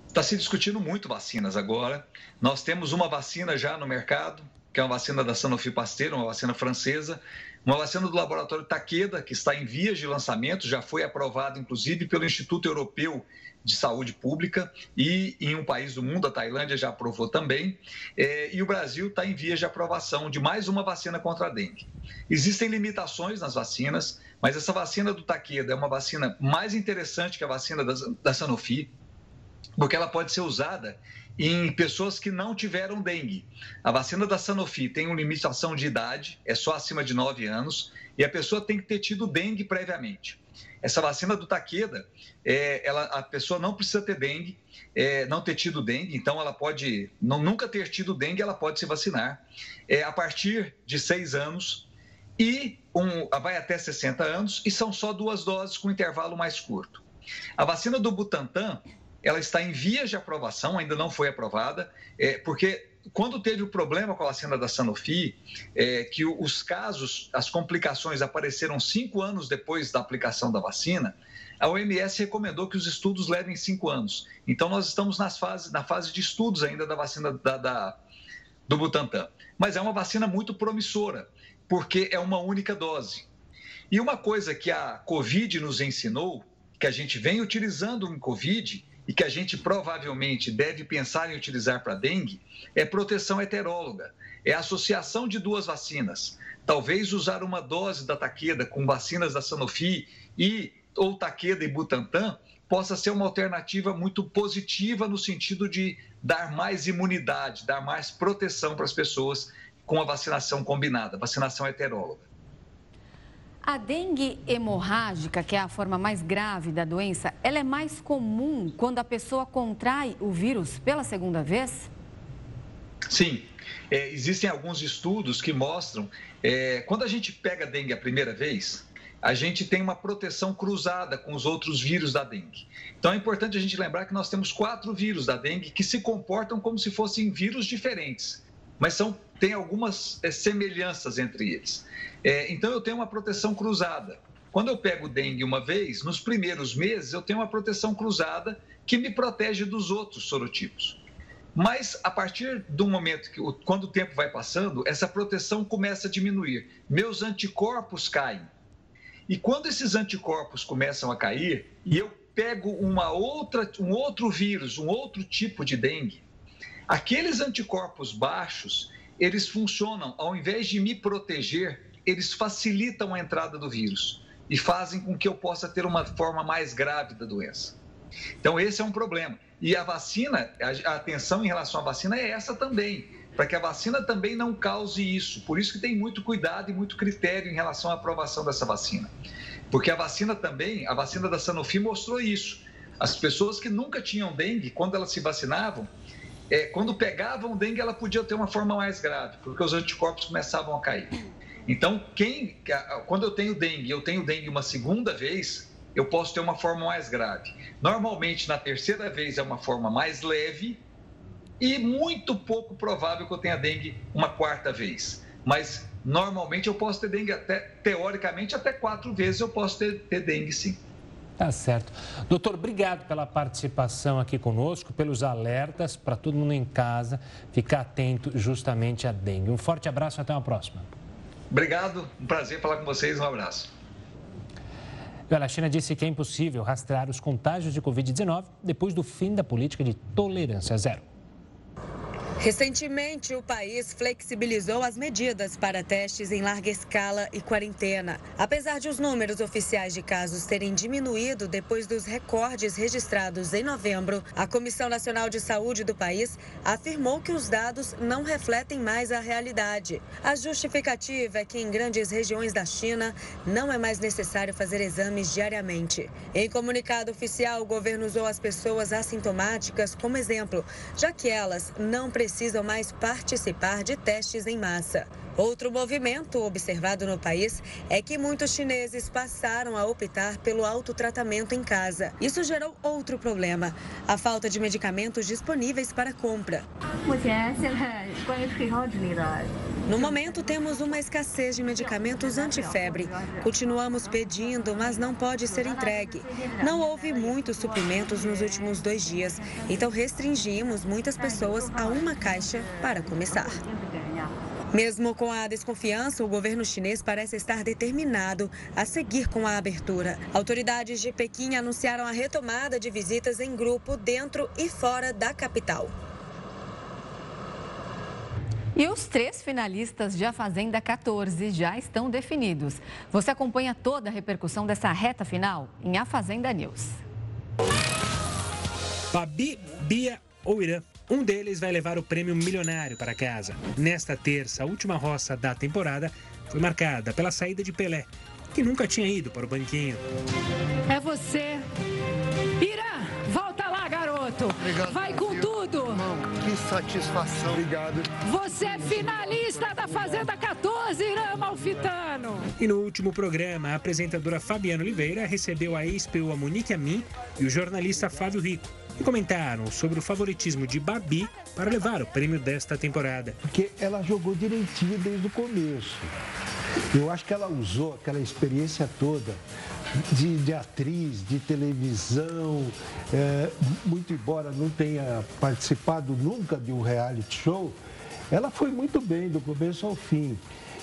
Está se discutindo muito vacinas agora. Nós temos uma vacina já no mercado, que é uma vacina da Sanofi Pasteur, uma vacina francesa, uma vacina do laboratório Takeda, que está em vias de lançamento, já foi aprovada, inclusive, pelo Instituto Europeu de Saúde Pública e em um país do mundo, a Tailândia já aprovou também, é, e o Brasil está em vias de aprovação de mais uma vacina contra a dengue. Existem limitações nas vacinas, mas essa vacina do Takeda é uma vacina mais interessante que a vacina da, da Sanofi, porque ela pode ser usada em pessoas que não tiveram dengue. A vacina da Sanofi tem uma limitação de idade, é só acima de 9 anos, e a pessoa tem que ter tido dengue previamente. Essa vacina do Takeda, é, ela, a pessoa não precisa ter dengue, é, não ter tido dengue, então ela pode, não, nunca ter tido dengue, ela pode se vacinar. É, a partir de 6 anos e um, vai até 60 anos, e são só duas doses com intervalo mais curto. A vacina do Butantan, ela está em vias de aprovação, ainda não foi aprovada, é, porque quando teve o problema com a vacina da Sanofi, é, que os casos, as complicações apareceram cinco anos depois da aplicação da vacina, a OMS recomendou que os estudos levem cinco anos. Então, nós estamos nas fases, na fase de estudos ainda da vacina da, da, do Butantan. Mas é uma vacina muito promissora, porque é uma única dose. E uma coisa que a Covid nos ensinou, que a gente vem utilizando em Covid, e que a gente provavelmente deve pensar em utilizar para dengue é proteção heteróloga, é a associação de duas vacinas. Talvez usar uma dose da Taqueda com vacinas da Sanofi e ou Taqueda e Butantan possa ser uma alternativa muito positiva no sentido de dar mais imunidade, dar mais proteção para as pessoas com a vacinação combinada, vacinação heteróloga. A dengue hemorrágica, que é a forma mais grave da doença, ela é mais comum quando a pessoa contrai o vírus pela segunda vez? Sim. É, existem alguns estudos que mostram, é, quando a gente pega a dengue a primeira vez, a gente tem uma proteção cruzada com os outros vírus da dengue. Então é importante a gente lembrar que nós temos quatro vírus da dengue que se comportam como se fossem vírus diferentes, mas são, tem algumas é, semelhanças entre eles. É, então eu tenho uma proteção cruzada. Quando eu pego dengue uma vez, nos primeiros meses eu tenho uma proteção cruzada que me protege dos outros sorotipos. Mas a partir do momento que, quando o tempo vai passando, essa proteção começa a diminuir. Meus anticorpos caem. E quando esses anticorpos começam a cair, e eu pego uma outra, um outro vírus, um outro tipo de dengue, aqueles anticorpos baixos, eles funcionam, ao invés de me proteger, eles facilitam a entrada do vírus e fazem com que eu possa ter uma forma mais grave da doença. Então, esse é um problema. E a vacina, a atenção em relação à vacina é essa também, para que a vacina também não cause isso. Por isso que tem muito cuidado e muito critério em relação à aprovação dessa vacina. Porque a vacina também, a vacina da Sanofi mostrou isso. As pessoas que nunca tinham dengue, quando elas se vacinavam, é, quando pegavam dengue, ela podia ter uma forma mais grave, porque os anticorpos começavam a cair. Então, quem, quando eu tenho dengue, eu tenho dengue uma segunda vez, eu posso ter uma forma mais grave. Normalmente, na terceira vez, é uma forma mais leve e muito pouco provável que eu tenha dengue uma quarta vez. Mas, normalmente, eu posso ter dengue até, teoricamente, até quatro vezes eu posso ter, ter dengue, sim. Tá certo. Doutor, obrigado pela participação aqui conosco, pelos alertas para todo mundo em casa ficar atento justamente à dengue. Um forte abraço e até uma próxima. Obrigado, um prazer falar com vocês, um abraço. a China disse que é impossível rastrear os contágios de Covid-19 depois do fim da política de tolerância zero. Recentemente, o país flexibilizou as medidas para testes em larga escala e quarentena. Apesar de os números oficiais de casos terem diminuído depois dos recordes registrados em novembro, a Comissão Nacional de Saúde do país afirmou que os dados não refletem mais a realidade. A justificativa é que em grandes regiões da China não é mais necessário fazer exames diariamente. Em comunicado oficial, o governo usou as pessoas assintomáticas como exemplo, já que elas não precisam precisam mais participar de testes em massa. Outro movimento observado no país é que muitos chineses passaram a optar pelo autotratamento em casa. Isso gerou outro problema: a falta de medicamentos disponíveis para compra. No momento, temos uma escassez de medicamentos antifebre. Continuamos pedindo, mas não pode ser entregue. Não houve muitos suprimentos nos últimos dois dias, então restringimos muitas pessoas a uma caixa para começar. Mesmo com a desconfiança, o governo chinês parece estar determinado a seguir com a abertura. Autoridades de Pequim anunciaram a retomada de visitas em grupo dentro e fora da capital. E os três finalistas de A Fazenda 14 já estão definidos. Você acompanha toda a repercussão dessa reta final em A Fazenda News. Babi, Bia ou Irã. Um deles vai levar o prêmio milionário para casa. Nesta terça, a última roça da temporada foi marcada pela saída de Pelé, que nunca tinha ido para o banquinho. É você. Irã, volta lá, garoto. Obrigado, Vai com filho. tudo. Irmão, que satisfação. Obrigado. Você é finalista da Fazenda 14, Irã Malfitano. E no último programa, a apresentadora Fabiana Oliveira recebeu a ex-PU Monique Amin e o jornalista Fábio Rico e comentaram sobre o favoritismo de Babi para levar o prêmio desta temporada. Porque ela jogou direitinho desde o começo. Eu acho que ela usou aquela experiência toda de, de atriz, de televisão, é, muito embora não tenha participado nunca de um reality show, ela foi muito bem do começo ao fim.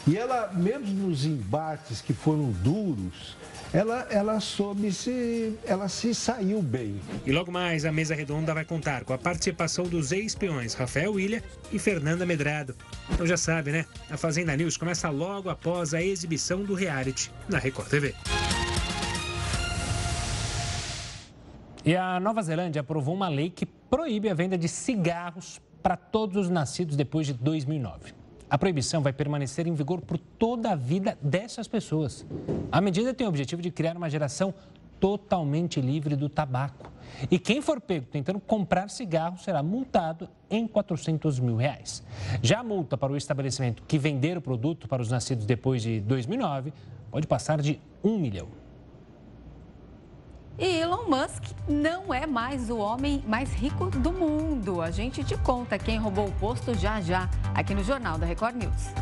E ela, mesmo nos embates que foram duros, ela, ela soube se. ela se saiu bem. E logo mais, a mesa redonda vai contar com a participação dos ex-peões Rafael William e Fernanda Medrado. Então já sabe, né? A Fazenda News começa logo após a exibição do reality na Record TV. E a Nova Zelândia aprovou uma lei que proíbe a venda de cigarros para todos os nascidos depois de 2009. A proibição vai permanecer em vigor por toda a vida dessas pessoas. A medida tem o objetivo de criar uma geração totalmente livre do tabaco. E quem for pego tentando comprar cigarro será multado em 400 mil reais. Já a multa para o estabelecimento que vender o produto para os nascidos depois de 2009 pode passar de 1 milhão. E Elon Musk não é mais o homem mais rico do mundo. A gente te conta quem roubou o posto já já, aqui no Jornal da Record News.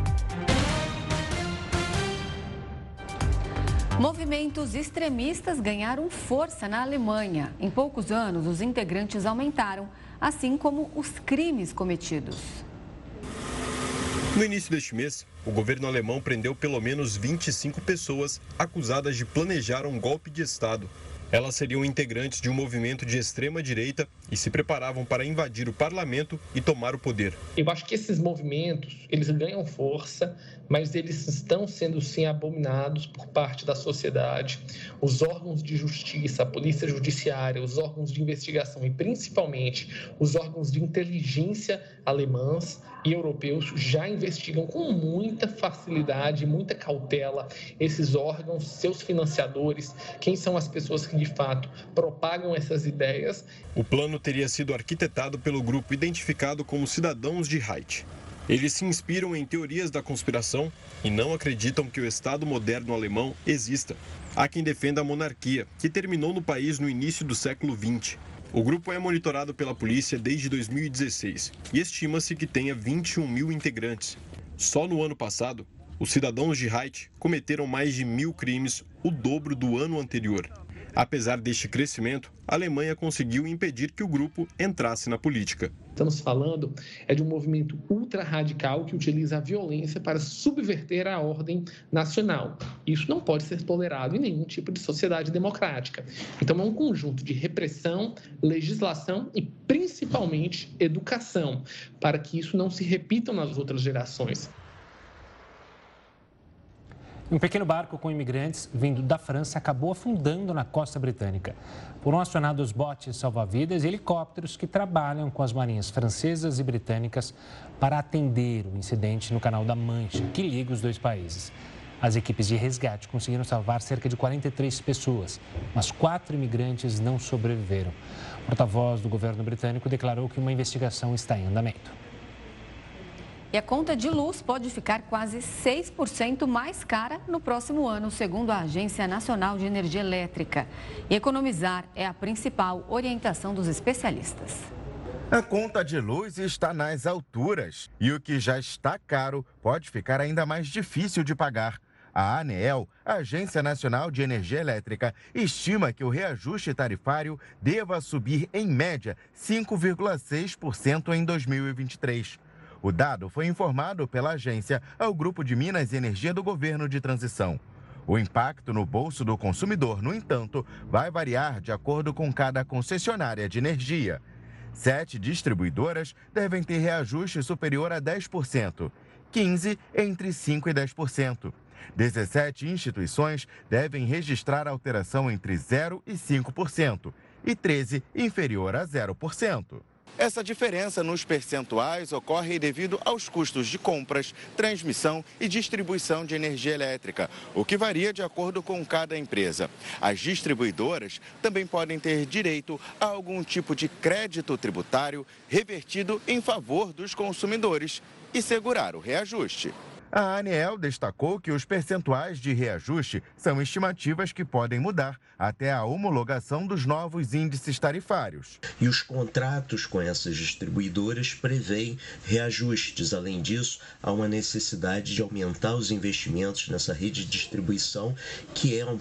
Movimentos extremistas ganharam força na Alemanha. Em poucos anos, os integrantes aumentaram, assim como os crimes cometidos. No início deste mês, o governo alemão prendeu pelo menos 25 pessoas acusadas de planejar um golpe de Estado elas seriam integrantes de um movimento de extrema direita e se preparavam para invadir o parlamento e tomar o poder. Eu acho que esses movimentos, eles ganham força, mas eles estão sendo sim abominados por parte da sociedade. Os órgãos de justiça, a polícia judiciária, os órgãos de investigação e principalmente os órgãos de inteligência alemãs e europeus já investigam com muita facilidade, muita cautela esses órgãos, seus financiadores, quem são as pessoas que de fato propagam essas ideias. O plano teria sido arquitetado pelo grupo identificado como Cidadãos de Haiti. Eles se inspiram em teorias da conspiração e não acreditam que o Estado moderno alemão exista. Há quem defenda a monarquia, que terminou no país no início do século XX. O grupo é monitorado pela polícia desde 2016 e estima-se que tenha 21 mil integrantes. Só no ano passado, os cidadãos de Haiti cometeram mais de mil crimes, o dobro do ano anterior. Apesar deste crescimento, a Alemanha conseguiu impedir que o grupo entrasse na política. Estamos falando é de um movimento ultra radical que utiliza a violência para subverter a ordem nacional. Isso não pode ser tolerado em nenhum tipo de sociedade democrática. Então é um conjunto de repressão, legislação e principalmente educação, para que isso não se repita nas outras gerações. Um pequeno barco com imigrantes vindo da França acabou afundando na costa britânica. Foram acionados botes salva-vidas e helicópteros que trabalham com as marinhas francesas e britânicas para atender o incidente no Canal da Mancha, que liga os dois países. As equipes de resgate conseguiram salvar cerca de 43 pessoas, mas quatro imigrantes não sobreviveram. O porta-voz do governo britânico declarou que uma investigação está em andamento. E a conta de luz pode ficar quase 6% mais cara no próximo ano, segundo a Agência Nacional de Energia Elétrica. E economizar é a principal orientação dos especialistas. A conta de luz está nas alturas e o que já está caro pode ficar ainda mais difícil de pagar. A ANEEL, Agência Nacional de Energia Elétrica, estima que o reajuste tarifário deva subir em média 5,6% em 2023. O dado foi informado pela agência ao Grupo de Minas e Energia do Governo de Transição. O impacto no bolso do consumidor, no entanto, vai variar de acordo com cada concessionária de energia. Sete distribuidoras devem ter reajuste superior a 10%, 15 entre 5% e 10%. 17 instituições devem registrar alteração entre 0% e 5%, e 13 inferior a 0%. Essa diferença nos percentuais ocorre devido aos custos de compras, transmissão e distribuição de energia elétrica, o que varia de acordo com cada empresa. As distribuidoras também podem ter direito a algum tipo de crédito tributário revertido em favor dos consumidores e segurar o reajuste. A ANEEL destacou que os percentuais de reajuste são estimativas que podem mudar até a homologação dos novos índices tarifários. E os contratos com essas distribuidoras prevêem reajustes. Além disso, há uma necessidade de aumentar os investimentos nessa rede de distribuição, que é um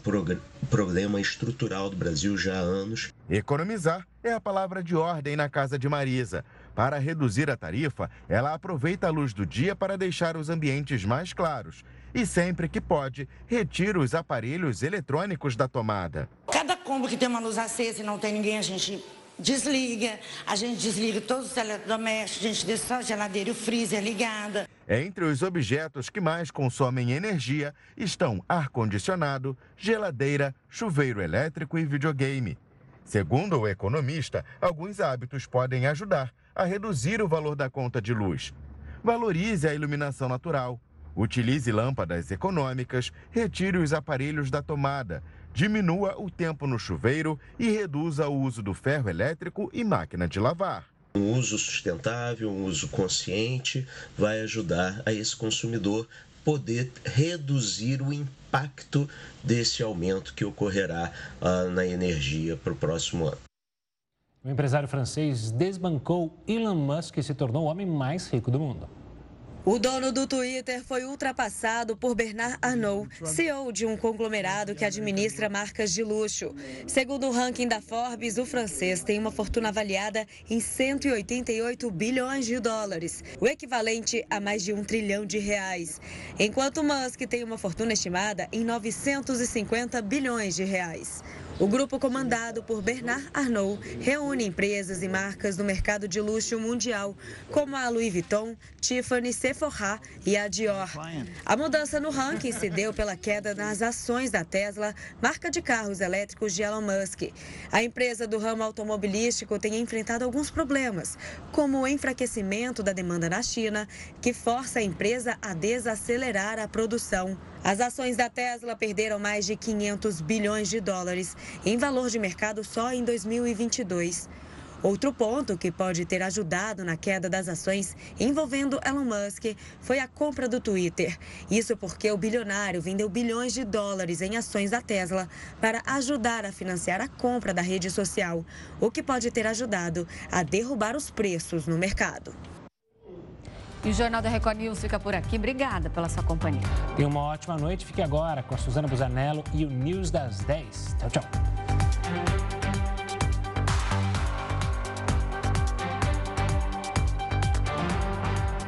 problema estrutural do Brasil já há anos. Economizar é a palavra de ordem na casa de Marisa. Para reduzir a tarifa, ela aproveita a luz do dia para deixar os ambientes mais claros. E sempre que pode, retira os aparelhos eletrônicos da tomada. Cada combo que tem uma luz acesa e não tem ninguém, a gente desliga, a gente desliga todos os eletrodomésticos, a gente deixa só a geladeira e o freezer ligada. Entre os objetos que mais consomem energia estão ar-condicionado, geladeira, chuveiro elétrico e videogame. Segundo o economista, alguns hábitos podem ajudar a reduzir o valor da conta de luz. Valorize a iluminação natural. Utilize lâmpadas econômicas, retire os aparelhos da tomada, diminua o tempo no chuveiro e reduza o uso do ferro elétrico e máquina de lavar. Um uso sustentável, um uso consciente vai ajudar a esse consumidor poder reduzir o impacto desse aumento que ocorrerá uh, na energia para o próximo ano. O empresário francês desbancou Elon Musk e se tornou o homem mais rico do mundo. O dono do Twitter foi ultrapassado por Bernard Arnault, CEO de um conglomerado que administra marcas de luxo. Segundo o ranking da Forbes, o francês tem uma fortuna avaliada em 188 bilhões de dólares, o equivalente a mais de um trilhão de reais, enquanto Musk tem uma fortuna estimada em 950 bilhões de reais. O grupo comandado por Bernard Arnault reúne empresas e marcas do mercado de luxo mundial, como a Louis Vuitton, Tiffany, Sephora e a Dior. A mudança no ranking se deu pela queda nas ações da Tesla, marca de carros elétricos de Elon Musk. A empresa do ramo automobilístico tem enfrentado alguns problemas, como o enfraquecimento da demanda na China, que força a empresa a desacelerar a produção. As ações da Tesla perderam mais de 500 bilhões de dólares em valor de mercado só em 2022. Outro ponto que pode ter ajudado na queda das ações envolvendo Elon Musk foi a compra do Twitter. Isso porque o bilionário vendeu bilhões de dólares em ações da Tesla para ajudar a financiar a compra da rede social, o que pode ter ajudado a derrubar os preços no mercado. E o Jornal da Record News fica por aqui. Obrigada pela sua companhia. Tenha uma ótima noite. Fique agora com a Suzana Busanello e o News das 10. Tchau, tchau.